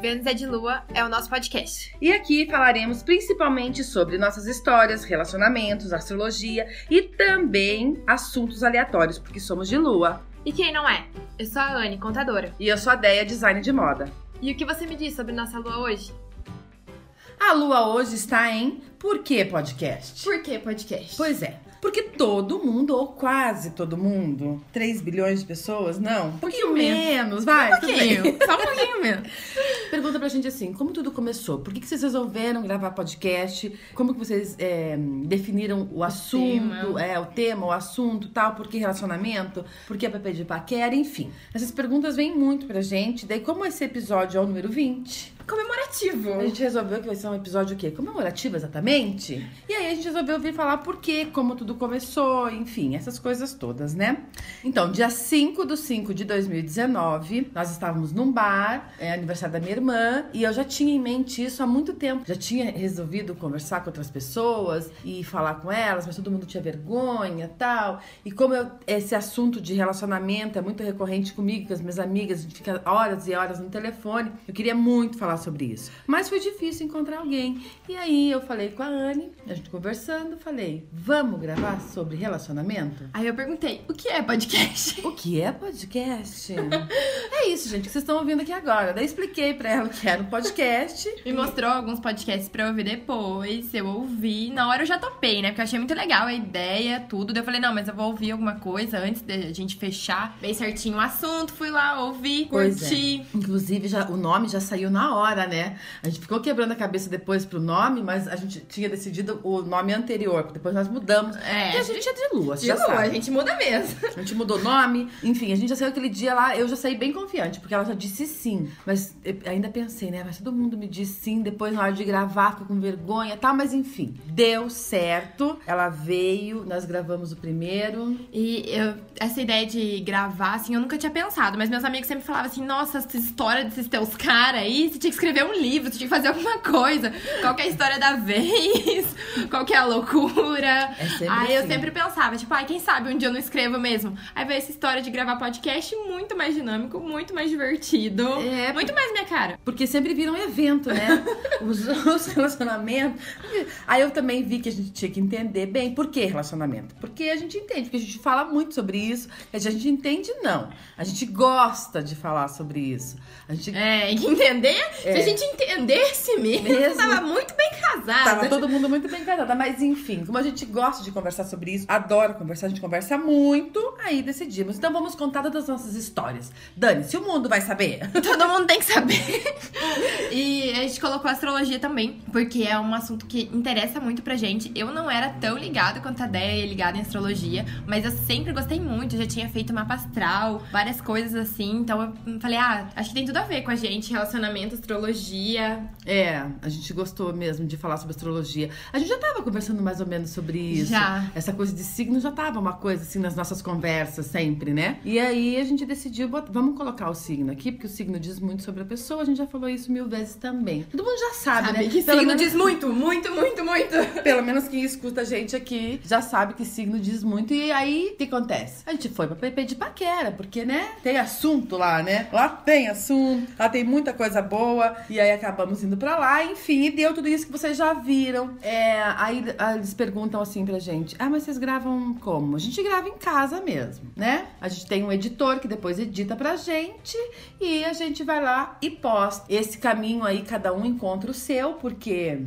Vênus é de Lua é o nosso podcast. E aqui falaremos principalmente sobre nossas histórias, relacionamentos, astrologia e também assuntos aleatórios, porque somos de Lua. E quem não é? Eu sou a Anne, contadora. E eu sou a Deia, design de moda. E o que você me diz sobre nossa Lua hoje? A Lua hoje está em Por que Podcast? Por que podcast? Pois é, porque todo mundo, ou quase todo mundo, 3 bilhões de pessoas, não? Um pouquinho menos, vai. Um pouquinho, só um pouquinho menos. Pergunta pra gente assim, como tudo começou? Por que, que vocês resolveram gravar podcast? Como que vocês é, definiram o, assunto, tema. é, o tema, o assunto tal? Por que relacionamento? Por que PP de paquera? Enfim, essas perguntas vêm muito pra gente. Daí, como esse episódio é o número 20, Comemorativo. a gente resolveu que vai ser um episódio o quê? Comemorativo, exatamente? E aí a gente resolveu vir falar por quê, como tudo começou, enfim, essas coisas todas, né? Então, dia 5 do 5 de 2019, nós estávamos num bar, é aniversário da minha irmã, e eu já tinha em mente isso há muito tempo. Já tinha resolvido conversar com outras pessoas e falar com elas, mas todo mundo tinha vergonha tal. E como eu- esse assunto de relacionamento é muito recorrente comigo, com as minhas amigas, a gente fica horas e horas no telefone, eu queria muito falar sobre isso. Mas foi difícil encontrar alguém. E aí eu falei com a Anne, a gente conversando, falei, vamos gravar sobre relacionamento? Aí eu perguntei, o que é podcast? O que é podcast? é isso, gente, que vocês estão ouvindo aqui agora. Daí expliquei pra ela o que era um podcast. Me mostrou alguns podcasts pra eu ouvir depois. Eu ouvi. Na hora eu já topei, né? Porque eu achei muito legal a ideia, tudo. Daí eu falei, não, mas eu vou ouvir alguma coisa antes de a gente fechar bem certinho o assunto. Fui lá, ouvi, Pois é. curti. Inclusive, já, o nome já saiu na hora, né? A gente ficou quebrando a cabeça depois pro nome, mas a gente tinha decidido o nome anterior, depois nós mudamos. É, Porque a gente é de lua, De já lua, sabe. a gente muda mesmo. A gente mudou o nome, enfim, a gente já saiu aquele dia lá, eu já saí bem confiante, porque ela já disse sim. Mas ainda pensei, né? Mas todo mundo me disse sim, depois na hora de gravar, ficou com vergonha e tal, mas enfim, deu certo. Ela veio, nós gravamos o primeiro. E eu, essa ideia de gravar, assim, eu nunca tinha pensado. Mas meus amigos sempre falavam assim, nossa, essa história desses teus caras aí, você tinha que escrever um livro, você tinha que fazer alguma coisa. Qual é a história da vez? Qual que é a loucura? É sempre aí eu assim. sempre pensava, tipo, ai, quem sabe um dia eu não escrevo mesmo. Aí veio essa história de gravar podcast muito mais dinâmico, muito mais divertido. É, muito mais minha cara. Porque sempre viram um evento, né? os, os relacionamentos. Aí eu também vi que a gente tinha que entender bem por que relacionamento. Porque a gente entende, porque a gente fala muito sobre isso. A gente entende, não. A gente gosta de falar sobre isso. A gente É, e entender, se É. a gente entendesse mesmo, Mesmo. tava muito bem casada. Tava todo mundo muito bem casada, mas enfim, como a gente gosta de conversar sobre isso, adora conversar, a gente conversa muito, aí decidimos. Então vamos contar todas as nossas histórias. Dani, se o mundo vai saber. Todo mundo tem que saber. e a gente colocou astrologia também, porque é um assunto que interessa muito pra gente. Eu não era tão ligada quanto a Déia é ligada em astrologia, mas eu sempre gostei muito. Eu já tinha feito mapa astral, várias coisas assim. Então eu falei, ah, acho que tem tudo a ver com a gente, relacionamento, astrologia. É, a gente gostou mesmo de falar sobre astrologia. A gente já tava conversando mais ou menos sobre isso. Já. Essa coisa de signo já tava uma coisa assim nas nossas conversas sempre, né? E aí a gente decidiu, bot- vamos colocar o signo aqui, porque o signo diz muito sobre a pessoa. A gente já falou isso mil vezes também. Todo mundo já sabe, Sabe né? que Pelo signo menos- diz muito, muito, muito, muito. Pelo menos quem escuta a gente aqui já sabe que signo diz muito. E aí, o que acontece? A gente foi pra PP de paquera, porque, né? Tem assunto lá, né? Lá tem assunto, lá tem muita coisa boa. E aí acabamos indo pra lá, enfim, deu tudo isso que vocês já viram. É, aí ah, eles perguntam assim pra gente: Ah, mas vocês gravam como? A gente grava em casa mesmo, né? A gente tem um editor que depois edita pra gente e a gente vai lá e posta. Esse caminho aí, cada um encontra o seu, porque.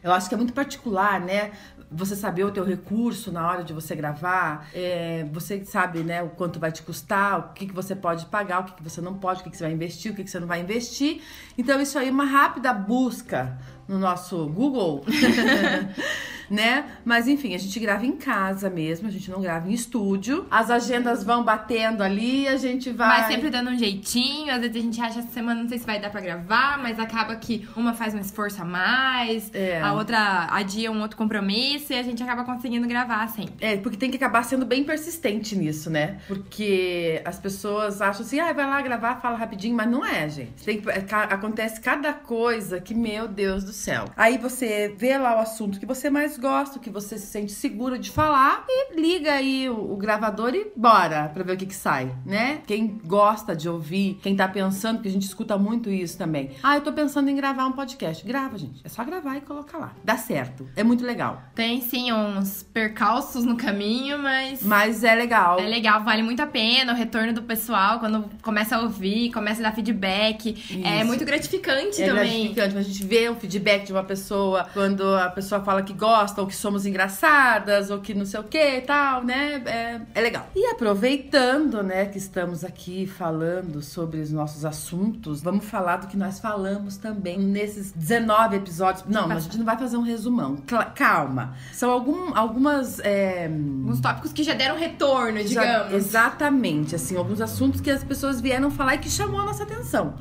Eu acho que é muito particular, né? Você saber o teu recurso na hora de você gravar, é, você sabe, né, o quanto vai te custar, o que, que você pode pagar, o que, que você não pode, o que, que você vai investir, o que, que você não vai investir. Então, isso aí, uma rápida busca no nosso Google, né? Mas enfim, a gente grava em casa mesmo, a gente não grava em estúdio. As agendas vão batendo ali, a gente vai. Mas sempre dando um jeitinho. Às vezes a gente acha essa semana, não sei se vai dar pra gravar, mas acaba que uma faz um esforço a mais, É. a outra adia um outro compromisso e a gente acaba conseguindo gravar sempre. É, porque tem que acabar sendo bem persistente nisso, né? Porque as pessoas acham assim, ah, vai lá gravar, fala rapidinho, mas não é, gente. Tem que- é, acontece cada coisa que, meu Deus do céu. Aí você vê lá o assunto que você mais gosta, o que você se sente seguro de falar e liga aí o, o gravador e bora pra ver o que que sai, né? Quem gosta de ouvir, quem tá pensando, que a gente escuta muito isso também. Ah, eu tô pensando em gravar um podcast. Grava, gente. É só gravar e colocar lá. Dá certo. É muito legal. Tem sim uns percalços no caminho, mas. Mas é legal. É legal, vale muito a pena o retorno do pessoal quando começa a ouvir, começa a dar feedback. É Isso. muito gratificante É também. gratificante a gente ver um feedback de uma pessoa quando a pessoa fala que gosta, ou que somos engraçadas, ou que não sei o que e tal, né? É, é legal. E aproveitando, né, que estamos aqui falando sobre os nossos assuntos, vamos falar do que nós falamos também nesses 19 episódios. Não, mas a gente não vai fazer um resumão. Calma. São algum, algumas. é, Uns tópicos que já deram retorno, já- digamos. exatamente, assim, alguns assuntos que as pessoas vieram falar e que chamou a nossa atenção.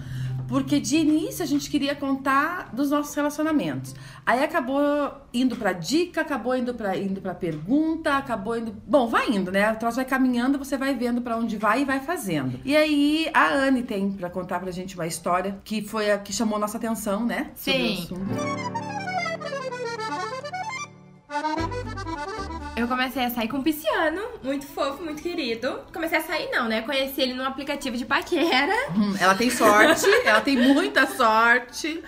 Porque de início a gente queria contar dos nossos relacionamentos. Aí acabou indo pra dica, acabou indo pra, indo pra pergunta, acabou indo. Bom, vai indo, né? O troço vai caminhando, você vai vendo pra onde vai e vai fazendo. E aí a Anne tem pra contar pra gente uma história que foi a que chamou nossa atenção, né? Sobre o Sim. assunto. Eu comecei a sair com um pisciano, muito fofo, muito querido. Comecei a sair, não, né? Conheci ele num aplicativo de paquera. Hum, ela tem sorte, ela tem muita sorte.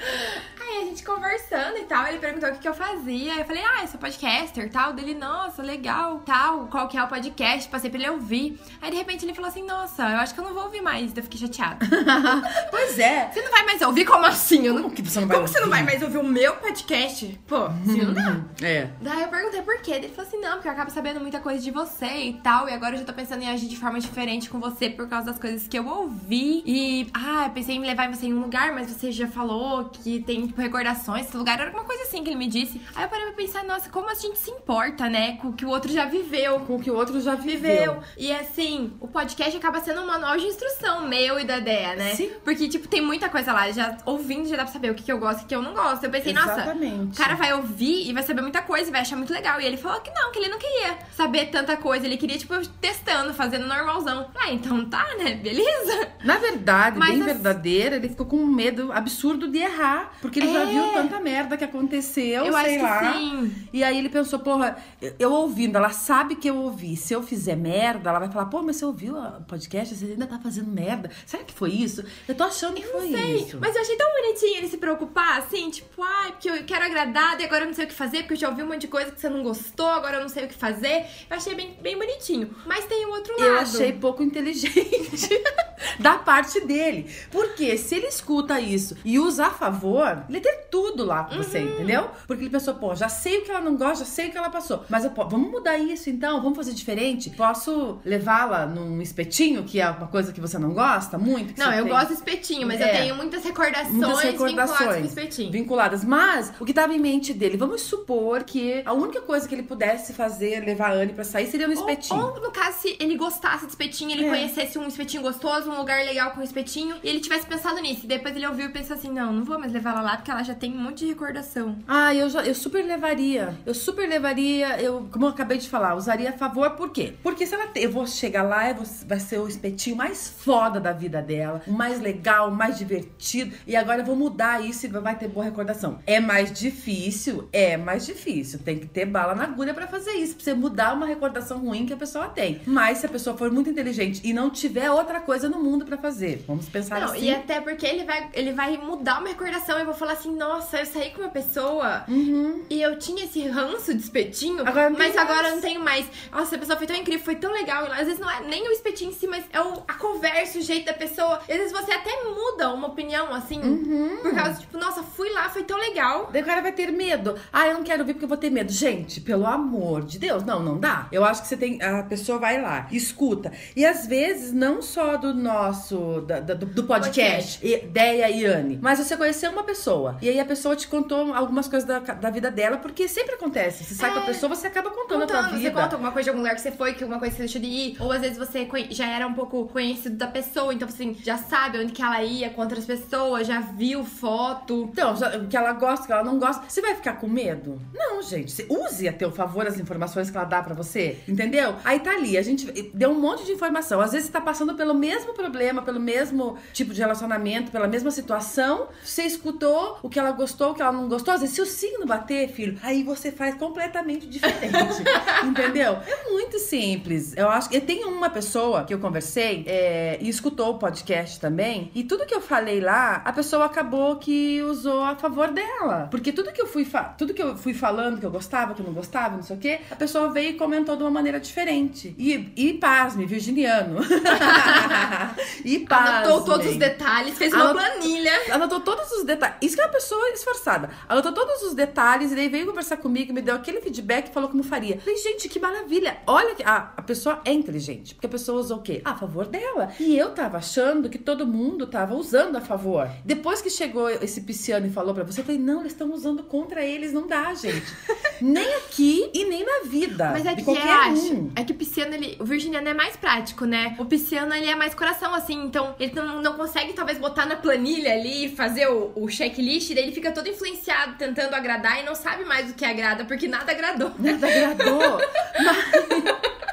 Aí a gente conversando e tal, ele perguntou o que, que eu fazia. Eu falei, ah, eu sou podcaster e tal. Dele, nossa, legal, tal. Qual que é o podcast? Passei pra ele ouvir. Aí de repente ele falou assim, nossa, eu acho que eu não vou ouvir mais. Eu fiquei chateada. pois é. Você não vai mais ouvir? Como assim? Eu não... Como que você não vai Como que você não vai ouvir? mais ouvir o meu podcast? Pô, assim não dá. É. Daí eu perguntei por quê. Ele falou assim: não, porque eu acabo sabendo muita coisa de você e tal. E agora eu já tô pensando em agir de forma diferente com você por causa das coisas que eu ouvi. E, ah, eu pensei em levar você em um lugar, mas você já falou que tem, tipo, recordações desse lugar. Era alguma coisa assim que ele me disse. Aí eu parei pra pensar: nossa, como a gente se importa, né? Com o que o outro já viveu. Com o que o outro já viveu. Viveu. E assim, o podcast acaba sendo um manual de instrução meu e da Dea, né? Sim. Porque, tipo, tem muita coisa lá. Já ouvindo, já dá pra saber o que, que eu gosto e o que eu não gosto. Eu pensei, nossa, Exatamente. o cara vai ouvir e vai saber muita coisa e vai achar muito legal. E ele falou que não, que ele não queria saber tanta coisa. Ele queria, tipo, testando, fazendo normalzão. Ah, então tá, né? Beleza. Na verdade, Mas bem as- verdadeira, ele ficou com um medo absurdo de errar. Porque ele já É. viu tanta merda que aconteceu, eu sei acho lá. que sim. E aí ele pensou, porra, eu- eu ouvindo, ela sabe que eu ouvi. Se eu fizer merda, ela vai falar, pô, mas você ouviu o podcast? Você ainda tá fazendo merda. Será que foi isso? Eu tô achando que foi Sei, isso. mas eu achei tão bonitinho ele se preocupar, assim, tipo, ai, porque eu quero agradar, e agora eu não sei o que fazer, porque eu já ouvi um monte de coisa que você não gostou, agora eu não sei o que fazer. Eu achei bem, bem bonitinho. Mas tem o outro lado. Eu achei pouco inteligente da parte dele. Porque se ele escuta isso e usa a favor, ele tem tudo lá com você, Uhum. entendeu? Porque ele pensou, pô, já sei o que ela não gosta, já sei o que ela passou. Mas eu po- vamos mudar isso então, vamos fazer diferente. Posso levá-la num espetinho, que é uma coisa que você não gosta muito? Não, você eu tem? gosto de espetinho, mas É. eu tenho muitas recordações, Muitas vinculadas com recordações espetinho. vinculadas. Mas o que tava em mente dele, vamos supor que a única coisa que ele pudesse fazer, levar a Anne pra sair, seria no espetinho. Ou, ou, no caso, se ele gostasse de espetinho, ele É. conhecesse um espetinho gostoso, um lugar legal com espetinho, e ele tivesse pensado nisso. E depois ele ouviu e pensou assim: não, não vou mais levar ela lá porque ela já tem um monte de recordação. Ah, eu, já, eu super levaria. Eu super levaria, eu, como eu acabei de falar, usaria a favor, por quê? Porque se ela te- eu vou chegar lá, vou- vai ser o espetinho mais foda da vida dela, mais legal, mais divertido, e agora eu vou mudar isso e vai ter boa recordação. É mais difícil? É mais difícil. Tem que ter bala na agulha pra fazer isso, pra você mudar uma recordação ruim que a pessoa tem. Mas se a pessoa for muito inteligente e não tiver outra coisa no mundo pra fazer, vamos pensar Não, assim. e até porque ele vai, ele vai mudar uma recordação. Eu vou falar assim: nossa, eu saí com uma pessoa Uhum. e eu tinha esse ranço de espetinho, Agora mas agora mais. eu não tenho mais. Nossa, a pessoa foi tão incrível, foi tão legal. Às vezes não é nem o espetinho em si, mas é o, a conversa, o jeito da pessoa. Às vezes você até muda uma opinião, assim, Uhum. por causa, tipo, nossa, fui lá, foi tão legal. Daí o cara vai ter medo. Ah, eu não quero vir porque eu vou ter medo. Gente, pelo amor de Deus, não, não dá. Eu acho que você tem. A pessoa vai lá, escuta. E às vezes, não só do nosso. da- da- do, do podcast, Ideia e Anne, mas você conheceu uma pessoa. E aí a pessoa te contou algumas coisas da, da vida dela, porque sempre acontece. Você sai É. com a pessoa, você acaba contando, a tua Contando, vida. você conta alguma coisa de algum lugar que você foi, que alguma coisa que você deixou de ir. Ou às vezes você já era um pouco conhecido da pessoa, então assim, já sabe onde que ela ia com outras pessoas, já viu foto. Então, que ela gosta, o que ela não gosta. Você vai ficar com medo? Não, gente. Você use a teu favor as informações que ela dá pra você. Entendeu? Aí tá ali, a gente deu um monte de informação. Às vezes você tá passando pelo mesmo problema, pelo mesmo tipo de relacionamento, pela mesma situação. Você escutou o que ela gostou, o que ela não gostou. Às vezes, se o signo bater, filho, aí você faz completamente diferente. entendeu? É muito simples. Eu acho que tem uma pessoa que eu conversei é, e escutou o podcast também. E tudo que eu falei lá, a pessoa acabou que usou a favor dela. Porque tudo que eu fui, tudo que eu fui falando que eu gostava, que eu não gostava, não sei o quê, a pessoa veio e comentou de uma maneira diferente. E, e pasme, virginiano. e pasme. Anotou todos os detalhes, fez uma Anotou, planilha. Anotou todos os detalhes. Isso que é uma pessoa esforçada. Anotou todos os detalhes e daí veio conversar comigo, me deu aquele feedback e falou como faria. Falei, gente, que maravilha. Olha que a, a pessoa é inteligente. Porque a pessoa usou o quê? A favor dela. E eu tava achando que todo mundo tava usando a favor. Depois que chegou esse pisciano e falou para você, eu falei, não, eles estão usando contra eles, não dá, gente. nem aqui e nem na vida. Mas é que eu acho, um. é que o pisciano, ele, o virginiano é mais prático, né? O pisciano, ele é mais coração, assim, então ele não, não consegue talvez botar na planilha ali, fazer o, o checklist, daí ele fica todo influenciado, tentando agradar e não sabe mais o que agrada, porque nada agradou. Nada agradou. Mas...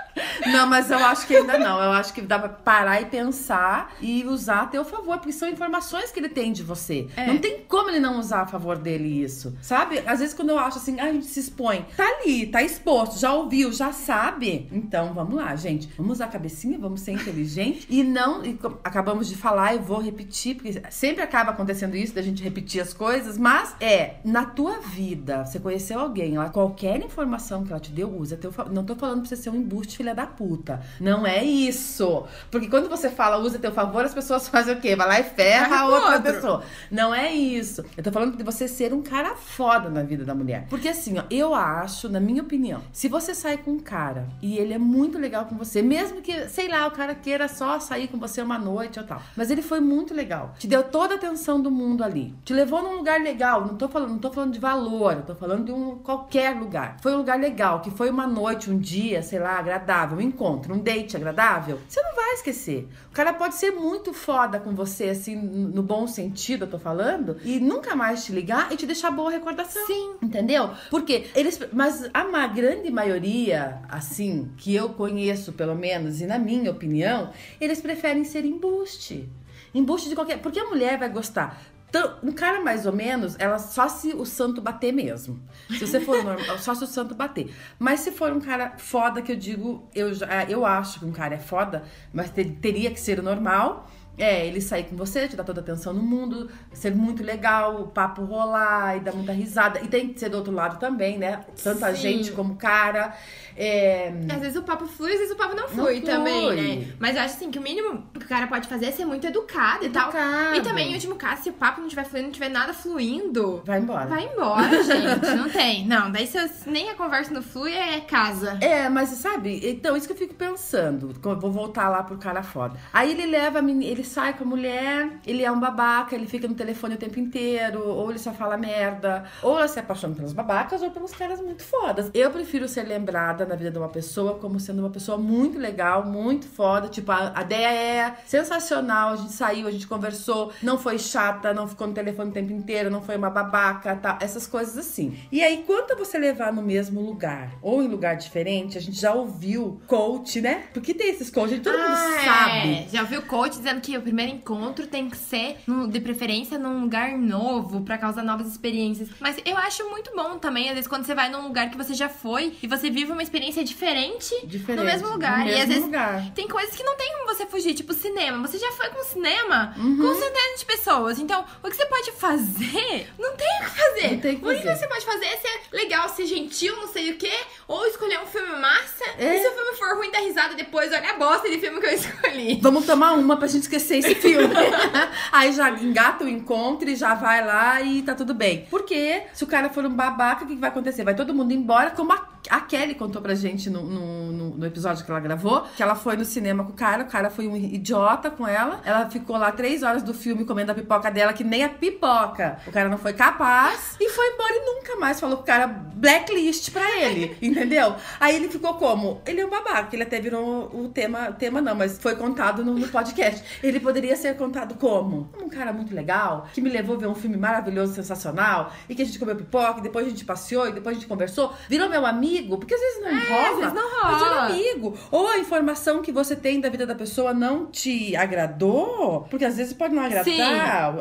Não, mas eu acho que ainda não. Eu acho que dá pra parar e pensar e usar a teu favor, porque são informações que ele tem de você. É. Não tem como ele não usar a favor dele isso. Sabe? Às vezes quando eu acho assim, ah, a gente se expõe, tá ali, tá exposto, já ouviu, já sabe. Então, vamos lá, gente. Vamos usar a cabecinha, vamos ser inteligente e não. E acabamos de falar, eu vou repetir, porque sempre acaba acontecendo isso, da gente repetir as coisas, mas é, na tua vida, você conheceu alguém, ela, qualquer informação que ela te deu, usa teu Não tô falando pra você ser um embuste, filha da puta. Não é isso. Porque quando você fala usa teu favor, as pessoas fazem o quê? Vai lá e ferra a outra outro. pessoa. Não é isso. Eu tô falando de você ser um cara foda na vida da mulher. Porque assim, ó, eu acho, na minha opinião, se você sai com um cara e ele é muito legal com você, mesmo que, sei lá, o cara queira só sair com você uma noite ou tal, mas ele foi muito legal, te deu toda a atenção do mundo ali, te levou num lugar legal, não tô falando, não tô falando de valor, eu tô falando de um qualquer lugar. Foi um lugar legal, que foi uma noite, um dia, sei lá, agradável, encontro, um date agradável, você não vai esquecer. O cara pode ser muito foda com você, assim, no bom sentido, eu tô falando, e nunca mais te ligar e te deixar boa recordação. Sim. Entendeu? Porque eles. Mas a uma grande maioria, assim, que eu conheço pelo menos, e na minha opinião, eles preferem ser embuste. Embuste de qualquer. Porque a mulher vai gostar então, um cara mais ou menos, ela só se o santo bater mesmo. Se você for normal, só se o santo bater. Mas se for um cara foda, que eu digo, eu, eu acho que um cara é foda, mas ter, teria que ser normal. É, ele sair com você, te dar toda a atenção no mundo, ser muito legal, o papo rolar e dar muita risada. E tem que ser do outro lado também, né? Tanta Sim. gente como cara. É... Às vezes o papo flui, às vezes o papo não flui, não também, flui. né? Mas eu acho assim que o mínimo que o cara pode fazer é ser muito educado, educado. e tal. E também, em último caso, se o papo não estiver fluindo, não tiver nada fluindo. Vai embora. Vai embora, gente. Não tem. Não, daí se eu, nem a conversa não flui, é casa. É, mas sabe, então isso que eu fico pensando. Vou voltar lá pro cara foda. Aí ele leva a menina, ele sai com a mulher, ele é um babaca, ele fica no telefone o tempo inteiro, ou ele só fala merda, ou ela se apaixona pelos babacas ou pelos caras muito fodas. Eu prefiro ser lembrada na vida de uma pessoa como sendo uma pessoa muito legal, muito foda. Tipo, a, a ideia é sensacional. A gente saiu, a gente conversou, não foi chata, não ficou no telefone o tempo inteiro, não foi uma babaca, tá? Essas coisas assim. E aí, quando você levar no mesmo lugar ou em lugar diferente, a gente já ouviu coach, né? Porque tem esses coaches, todo ah, mundo sabe. É. Já ouviu coach dizendo que o primeiro encontro tem que ser, de preferência, num lugar novo, para causar novas experiências. Mas eu acho muito bom também, às vezes, quando você vai num lugar que você já foi e você vive uma experiência diferente, diferente no mesmo lugar. No mesmo e às vezes lugar. tem coisas que não tem como você fugir, tipo cinema. Você já foi com cinema uhum. com centenas de pessoas. Então, o que você pode fazer, não tem o que fazer. Não tem que o único que você pode fazer é ser legal, ser gentil, não sei o quê, ou escolher um filme massa. É. E se o filme for ruim, dar risada depois, olha a bosta de filme que eu escolhi. Vamos tomar uma pra gente esquecer esse filme. Aí já engata o encontro e já vai lá e tá tudo bem. Porque se o cara for um babaca, o que vai acontecer? Vai todo mundo embora, como a, a Kelly contou pra gente no, no, no, episódio que ela gravou, que ela foi no cinema com o cara, o cara foi um idiota com ela. Ela ficou lá três horas do filme comendo a pipoca dela, que nem a pipoca. O cara não foi capaz e foi embora e nunca mais falou com o cara blacklist pra ele, entendeu? Aí ele ficou como? Ele é um babaca, ele até virou o tema, tema não, mas foi contado no, no podcast. Ele poderia ser contado como? Um cara muito legal, que me levou a ver um filme maravilhoso, sensacional, e que a gente comeu pipoca, e depois a gente passeou, e depois a gente conversou, virou meu amigo amigo, porque às vezes não É, rola. às vezes não Mas rola. amigo. Ou a informação que você tem da vida da pessoa não te agradou, porque às vezes pode não agradar Sim.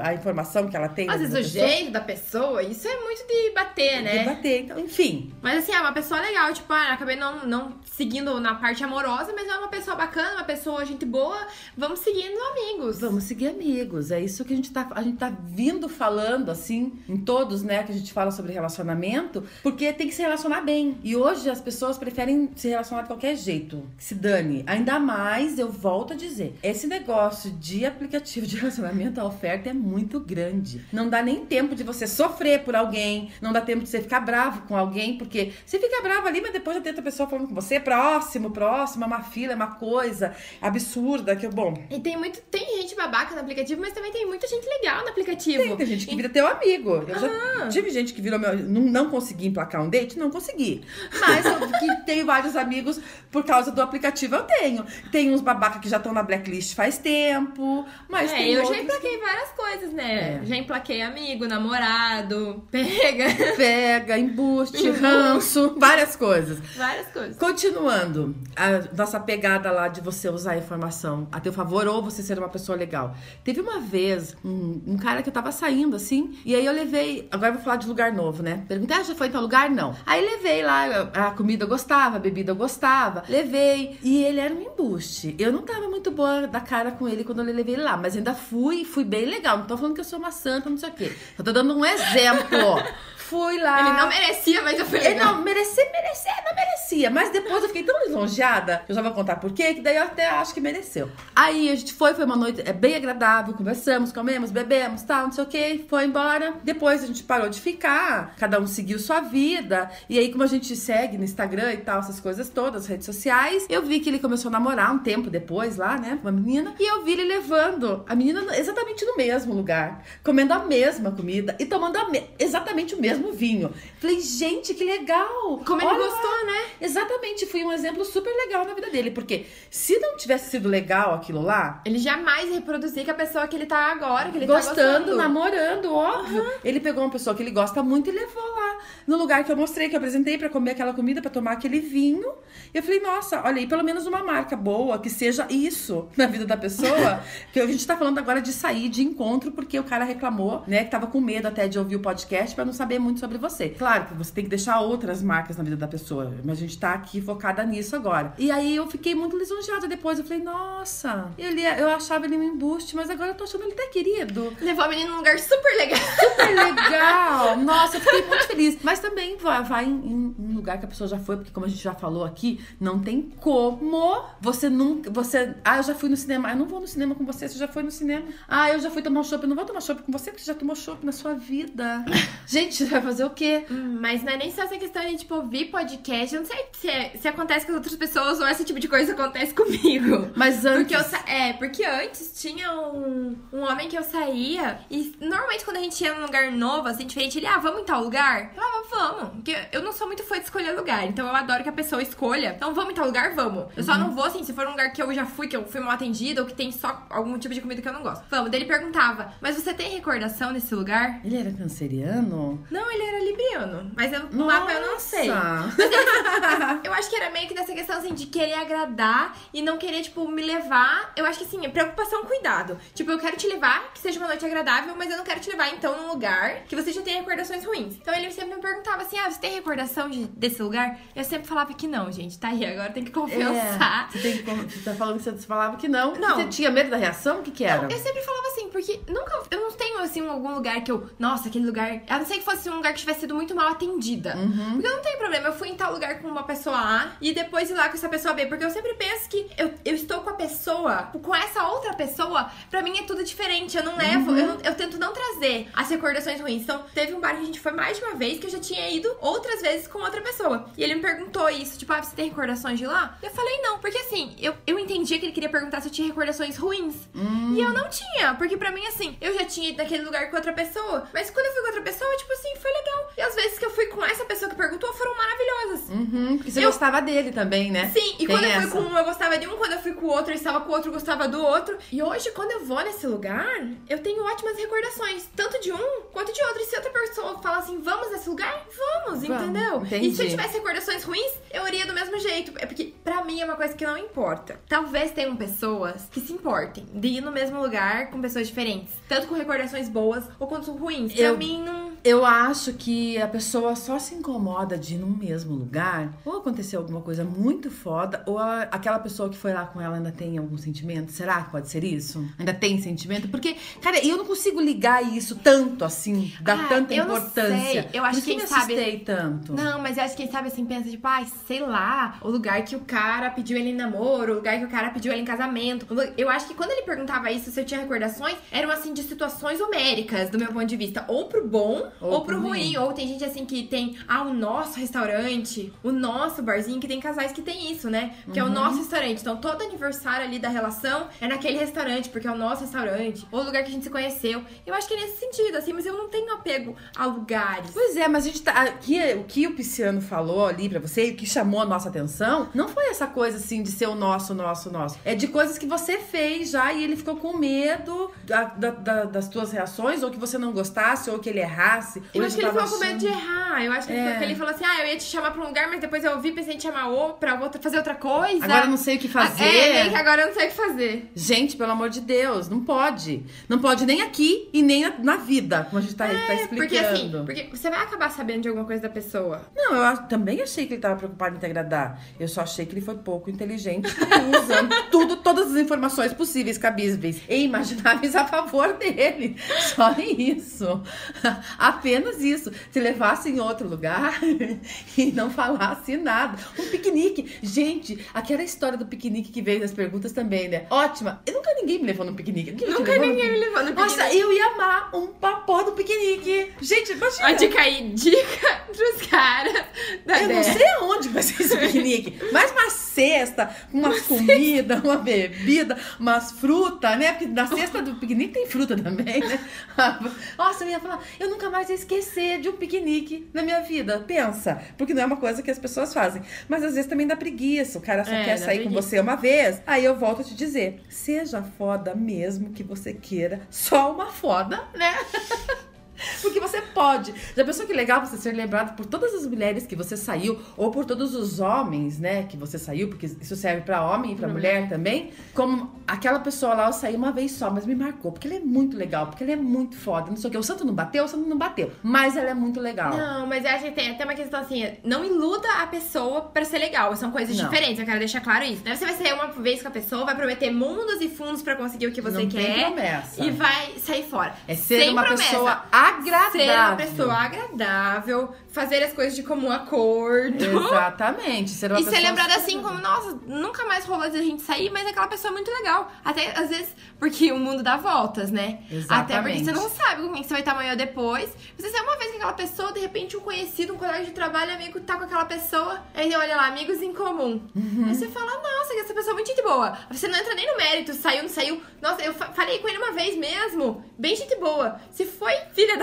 a informação que ela tem Às vezes o pessoa. jeito da pessoa, isso é muito de bater, né? Debater. Então, enfim, Mas assim, é uma pessoa legal, tipo, ah, acabei não, não seguindo na parte amorosa, mas é uma pessoa bacana, uma pessoa, gente boa, vamos seguindo amigos. Vamos seguir amigos. É isso que a gente tá, a gente tá vindo falando, assim, em todos, né, que a gente fala sobre relacionamento, porque tem que se relacionar bem. E hoje as pessoas preferem se relacionar de qualquer jeito. Que se dane. Ainda mais, eu volto a dizer, esse negócio de aplicativo de relacionamento, a oferta é muito grande. Não dá nem tempo de você sofrer por alguém, não dá tempo de você ficar bravo com alguém, porque você fica bravo ali, mas depois já tem outra pessoa falando com você, próximo, próximo, é uma fila, é uma coisa absurda, que bom. E tem muito. Tem gente babaca no aplicativo, mas também tem muita gente legal no aplicativo. Tem, tem gente que vira teu amigo. Eu já tive gente que virou meu. Não, não consegui emplacar um date? Não consegui. Mas eu que tenho vários amigos por causa do aplicativo, eu tenho. Tem uns babaca que já estão na blacklist faz tempo. Mas É, eu já emplaquei várias coisas, né? É. Já emplaquei amigo, namorado, pega, que pega, embuste, ranço, várias coisas. várias coisas. Continuando, a nossa pegada lá de você usar a informação a teu favor ou você ser uma pessoa legal. Teve uma vez um, um cara que eu tava saindo assim, e aí eu levei. Agora eu vou falar de lugar novo, né? Perguntei, ah, já foi em tal lugar? Não. Aí levei lá, a comida eu gostava, a bebida eu gostava, levei. E ele era um embuste. Eu não tava muito boa da cara com ele quando eu levei ele lá, mas ainda fui, fui bem legal. Não tô falando que eu sou uma santa, não sei o quê. Eu tô dando um exemplo. fui lá. Ele não merecia, mas eu fui Ele legal. não, merecer, merecer, não merecia. Mas depois eu fiquei tão lisonjeada, eu já vou contar por quê, que daí eu até acho que mereceu. Aí a gente foi, foi uma noite é, bem agradável, conversamos, comemos, bebemos, tal, não sei o que, foi embora. Depois a gente parou de ficar, cada um seguiu sua vida. E aí, como a gente segue no Instagram e tal, essas coisas todas, redes sociais, eu vi que ele começou a namorar um tempo depois lá, né, com uma menina. E eu vi ele levando a menina exatamente no mesmo lugar, comendo a mesma comida e tomando me- exatamente o mesmo vinho. Falei, gente, que legal! Como ele Olha lá. gostou, né? Exatamente, foi um exemplo super legal na vida dele, porque se não tivesse sido legal aquilo lá, Ele jamais reproduzir com a pessoa que ele tá agora, que ele tá gostando, gostando. namorando, óbvio. Ele pegou uma pessoa que ele gosta muito e levou lá no lugar que eu mostrei, que eu apresentei pra comer aquela comida, pra tomar aquele vinho. E eu falei, nossa, olha aí, pelo menos uma marca boa, que seja isso na vida da pessoa. que a gente tá falando agora de sair de encontro, porque o cara reclamou, né, que tava com medo até de ouvir o podcast pra não saber muito sobre você. Claro que você tem que deixar outras marcas na vida da pessoa, mas a gente tá aqui focada nisso agora. E aí eu fiquei muito lisonjeada depois. Eu falei, nossa, ele, é- eu achava ele um embuste, mas agora eu tô achando ele até querido. Levou a menina num lugar super legal. Super legal! Nossa, eu fiquei muito feliz. Mas também vai, vai em, em um lugar que a pessoa já foi, porque como a gente já falou aqui, não tem como você nunca. Você. Ah, eu já fui no cinema. Ah, eu não vou no cinema com você, você já foi no cinema. Ah, eu já fui tomar um chopp. Eu não vou tomar chopp com você, porque você já tomou chopp na sua vida. Gente, vai fazer o quê? Hum, Mas não é nem só essa questão de, tipo, ouvir podcast. Eu não sei se, é- se acontece com as outras pessoas ou esse tipo de coisa acontece comigo. Mas antes. Porque eu sa- é, porque antes tinha um, um homem que eu saía e normalmente quando a gente ia num lugar novo, assim, diferente, ele, ah, vamos em tal lugar? Eu falava, vamos. Porque eu não sou muito fã de escolher lugar, então eu adoro que a pessoa escolha. Então vamos em tal lugar, vamos. Eu só não vou, assim, se for um lugar que eu já fui, que eu fui mal atendida ou que tem só algum tipo de comida que eu não gosto. Vamos. Daí ele perguntava, mas você tem recordação desse lugar? Ele era canceriano? Não, ele era libriano. Mas eu, no mapa eu não sei. Eu acho que era meio que nessa questão, assim, de querer agradar e não querer, tipo, me levar. Eu acho que, assim, é preocupação, cuidado. Tipo, eu quero te levar, que seja uma noite agradável, mas eu não quero te levar, então, num lugar que você já tenha recordações ruins. Então, ele sempre me perguntava assim, ah, você tem recordação de- desse lugar? Eu sempre falava que não, gente. Tá aí, agora tem que confessar. É, você, tem, que- você tá falando que você falava que não. Não. Você tinha medo da reação? O que que era? Eu sempre falava assim, porque nunca. Eu não tenho, assim, algum lugar que eu. Nossa, aquele lugar. A não ser que fosse um lugar que tivesse sido muito mal atendida. Uhum. Porque eu não tenho problema. Eu fui em tal lugar com uma pessoa A e depois ir lá com essa pessoa B. Porque eu sempre penso que eu, eu estou com a pessoa, com essa outra pessoa, pra mim é tudo diferente. Eu não levo, Uhum. eu, não- eu tento não trazer as recordações ruins. Então, teve um bar que a gente foi mais de uma vez que eu já tinha ido outras vezes com outra pessoa. E ele me perguntou isso, tipo, ah, você tem recordações de lá? Eu falei não, porque assim, eu, eu entendia que ele queria perguntar se eu tinha recordações ruins. Hum. E eu não tinha, porque pra mim, assim, eu já tinha ido naquele lugar com outra pessoa, mas quando eu fui com outra pessoa, tipo assim, foi legal. E às vezes que eu fui com essa pessoa que perguntou foram maravilhosas. Uhum, você Eu- gostava dele também, né? Sim, e Tem quando eu fui essa. com um, eu gostava de um, quando eu fui com o outro, eu estava com o outro, eu gostava do outro. E hoje, quando eu vou nesse lugar, eu tenho ótimas recordações, tanto de um quanto de outro. E se outra pessoa fala assim, vamos nesse lugar, vamos, entendeu? entendi. E se eu tivesse recordações ruins, eu iria do mesmo jeito. É porque, pra mim, é uma coisa que não importa. Talvez tenham pessoas que se importem de ir no mesmo lugar com pessoas diferentes, tanto com recordações boas ou quanto ruins. Pra Eu- mim, não. Eu acho que a pessoa só se incomoda de ir num mesmo lugar, ou aconteceu alguma coisa muito foda, ou a- aquela pessoa que foi lá com ela ainda tem algum sentimento. Será que pode ser isso? Ainda tem sentimento? Porque, cara, eu não consigo ligar isso tanto assim, dar Ah, tanta eu não importância. sei. Eu acho que me quem sabe- assustei tanto. Não, mas eu acho que quem sabe assim pensa, tipo, ai, sei lá, o lugar que o cara pediu ele em namoro, o lugar que o cara pediu ele em casamento. Eu acho que quando ele perguntava isso, se eu tinha recordações, eram assim de situações homéricas, do meu ponto de vista. Ou pro bom, Ou ou, pro ruim. ruim. Ou tem gente assim que tem, ah, o nosso restaurante, o nosso barzinho, que tem casais que tem isso, né? Porque Uhum. é o nosso restaurante. Então todo aniversário ali da relação é naquele restaurante, porque é o nosso restaurante. Ou o lugar que a gente se conheceu. Eu acho que é nesse sentido, assim, mas eu não tenho apego a lugares. Pois é, mas a gente tá. Aqui, o que o Pisciano falou ali pra você, o que chamou a nossa atenção, não foi essa coisa assim de ser o nosso, nosso, nosso. É de coisas que você fez já e ele ficou com medo da- da- da- das tuas reações, ou que você não gostasse, ou que ele errasse. Eu ou acho que ele ficou com medo de errar. Eu acho que É. ele falou assim: ah, eu ia te chamar pra um lugar, mas depois eu ouvi, pensei em te chamar ou pra outra, fazer outra coisa. Agora eu não sei o que fazer. É, meio que agora eu não sei o que fazer. Gente, pelo amor de Deus, não pode. Não pode nem aqui e nem na, vida, como a gente tá, tá explicando. Porque assim, porque você vai acabar sabendo de alguma coisa da pessoa. Não, eu a- também achei que ele tava preocupado em te agradar. Eu só achei que ele foi pouco inteligente, usando tudo, todas as informações possíveis, cabíveis e imagináveis a favor dele. Só isso. Apenas isso. Se levasse em outro lugar e não falasse nada. Um piquenique. Gente, aquela história do piquenique que veio nas perguntas também, né? Ótima. Eu nunca ninguém me levou no piquenique. Ninguém Nunca levou ninguém me levou no Nossa, piquenique. eu ia amar um papó do piquenique. Gente, imagina. Dica aí, dica pros caras da Eu não Dé. sei aonde vai ser esse piquenique. Mais uma cesta, com umas comida, uma bebida, umas frutas, né? Porque na cesta do piquenique tem fruta também, né? Nossa, eu ia falar, eu nunca mais ia esquecer de um piquenique na minha vida. Pensa. Porque não é uma coisa que as pessoas fazem. Mas às vezes também dá preguiça. O cara só É, quer sair com preguiça. você uma vez. Aí eu volto a te dizer: seja foda mesmo que você queira. Só uma foda, né? Porque você pode. Já pensou que legal você ser lembrado por todas as mulheres que você saiu, ou por todos os homens, né, que você saiu, porque isso serve pra homem e pra mulher também. Como aquela pessoa lá, eu saí uma vez só, mas me marcou, porque ele é muito legal, porque ele é muito foda. Não sei o que. O santo não bateu, o santo não bateu. Mas ela é muito legal. Não, mas eu acho que tem até uma questão assim, não iluda a pessoa pra ser legal. São coisas Não. diferentes, eu quero deixar claro isso. Né? Você vai sair uma vez com a pessoa, vai prometer mundos e fundos pra conseguir o que você não quer. E vai sair fora. É ser Sem uma promessa. pessoa agradável. Ser uma pessoa agradável, fazer as coisas de comum acordo. Exatamente. Ser uma E ser pessoa lembrada assim como, nossa, nunca mais rolou de a gente sair, mas aquela pessoa é muito legal. Até às vezes, porque o mundo dá voltas, né? Até porque Exatamente. você não sabe com quem que você vai estar amanhã ou depois. Você sai uma vez com aquela pessoa, de repente um conhecido, um colega de trabalho, amigo, tá com aquela pessoa. Aí você olha lá, amigos em comum. Uhum. Aí você fala, nossa, que essa pessoa é muito gente boa. Você não entra nem no mérito, saiu, não saiu. Nossa, eu fa- falei com ele uma vez mesmo. Bem gente boa. Se foi filha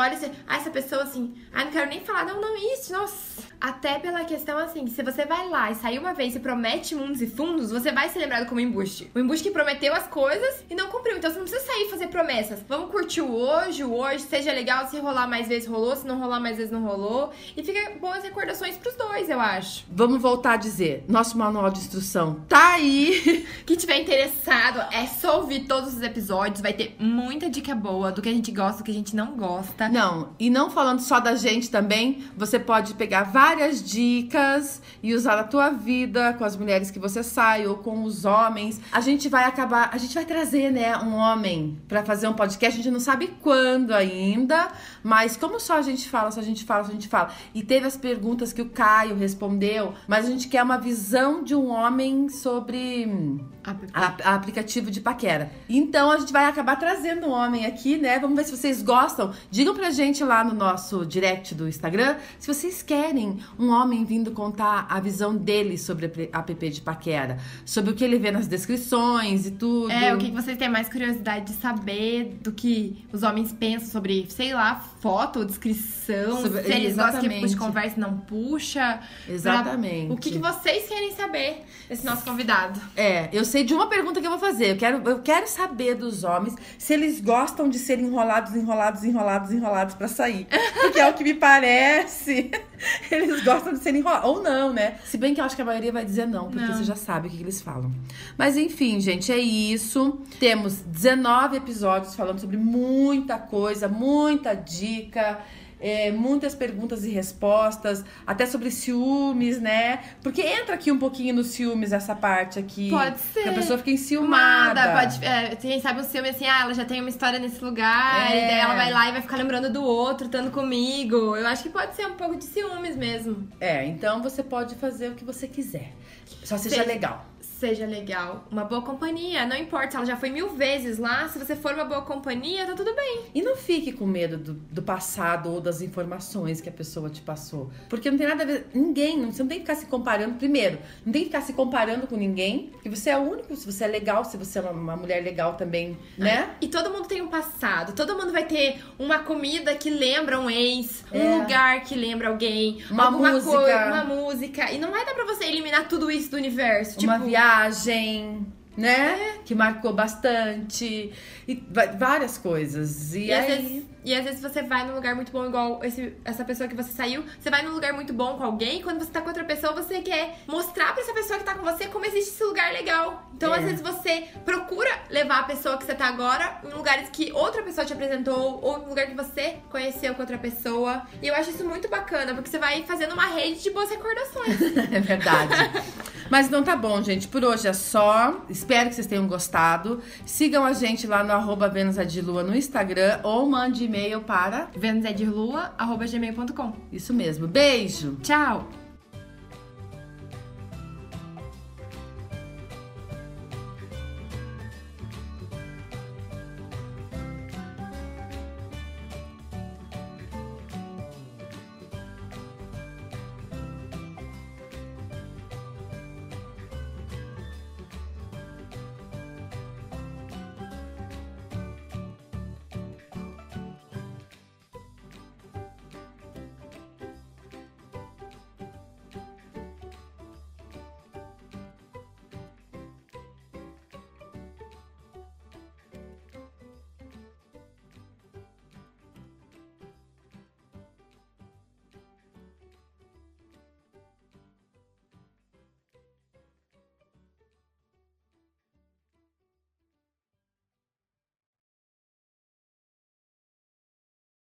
olha e você. Ah, essa pessoa assim. Ah, não quero nem falar. Não, não, isso, nossa. Até pela questão assim, se você vai lá e sair uma vez e promete mundos e fundos, você vai ser lembrado como embuste. O embuste que prometeu as coisas e não cumpriu. Então você não precisa sair e fazer promessas. Vamos curtir o hoje, o hoje, seja legal, se rolar mais vezes rolou, se não rolar mais vezes não rolou. E fica boas recordações pros dois, eu acho. Vamos voltar a dizer, nosso manual de instrução tá aí. Quem tiver interessado, é só ouvir todos os episódios. Vai ter muita dica boa do que a gente gosta, do que a gente não gosta. Não, e não falando só da gente também, você pode pegar várias dicas e usar na tua vida com as mulheres que você sai ou com os homens. A gente vai acabar, a gente vai trazer, né, um homem pra fazer um podcast, a gente não sabe quando ainda, mas como só a gente fala, só a gente fala, só a gente fala. E teve as perguntas que o Caio respondeu, mas a gente quer uma visão de um homem sobre hum, a- a- aplicativo de paquera. Então a gente vai acabar trazendo um homem aqui, né? Vamos ver se vocês gostam. Digam pra gente lá no nosso direct do Instagram se vocês querem um homem vindo contar a visão dele sobre a app de paquera, sobre o que ele vê nas descrições e tudo. É, o que vocês têm mais curiosidade de saber do que os homens pensam sobre, sei lá, foto, descrição, Sobre- se eles gostam que exatamente. puxa conversa e não puxa. Exatamente. Pra- O que, que vocês querem saber desse nosso convidado? É, eu sei de uma pergunta que eu vou fazer. Eu quero, eu quero saber dos homens se eles gostam de ser enrolados, enrolados, enrolados, enrolados pra sair. Porque é o que me parece. Eles gostam de ser enrolados. Ou não, né? Se bem que eu acho que a maioria vai dizer não, porque Não. você já sabe o que que eles falam. Mas enfim, gente, é isso. Temos 19 episódios falando sobre muita coisa, muita dica. É, muitas perguntas e respostas, até sobre ciúmes, né? Porque entra aqui um pouquinho nos ciúmes essa parte aqui. Pode ser. Que a pessoa fica enciumada. Nada, pode, é, quem sabe um filme assim, ah, ela já tem uma história nesse lugar, É. e daí ela vai lá e vai ficar lembrando do outro, estando comigo. Eu acho que pode ser um pouco de ciúmes mesmo. É, então você pode fazer o que você quiser. Só seja Sim. legal. Seja legal, uma boa companhia, não importa se ela já foi mil vezes lá, se você for uma boa companhia, tá tudo bem. E não fique com medo do, do passado ou das informações que a pessoa te passou. Porque não tem nada a ver. Ninguém, não- você não tem que ficar se comparando. Primeiro, não tem que ficar se comparando com ninguém. Porque você é o único, se você é legal, se você é uma, uma mulher legal também, né? E todo mundo tem um passado, todo mundo vai ter uma comida que lembra um ex, É. um lugar que lembra alguém, Uma alguma música. coisa, uma música. E não vai dar pra você eliminar tudo isso do universo. Uma tipo, viagem, né? Que marcou bastante. E várias coisas. E, E aí. E às vezes você vai num lugar muito bom, igual esse, essa pessoa que você saiu. Você vai num lugar muito bom com alguém, e quando você tá com outra pessoa, você quer mostrar pra essa pessoa que tá com você como existe esse lugar legal. Então, É. às vezes, você procura levar a pessoa que você tá agora em lugares que outra pessoa te apresentou, ou em lugar que você conheceu com outra pessoa. E eu acho isso muito bacana, porque você vai fazendo uma rede de boas recordações. É verdade. Mas não tá bom, gente. Por hoje é só. Espero que vocês tenham gostado. Sigam a gente lá no arroba no Instagram ou mande e-mail para. venusedelua.gmail.com Isso mesmo. Beijo! Tchau!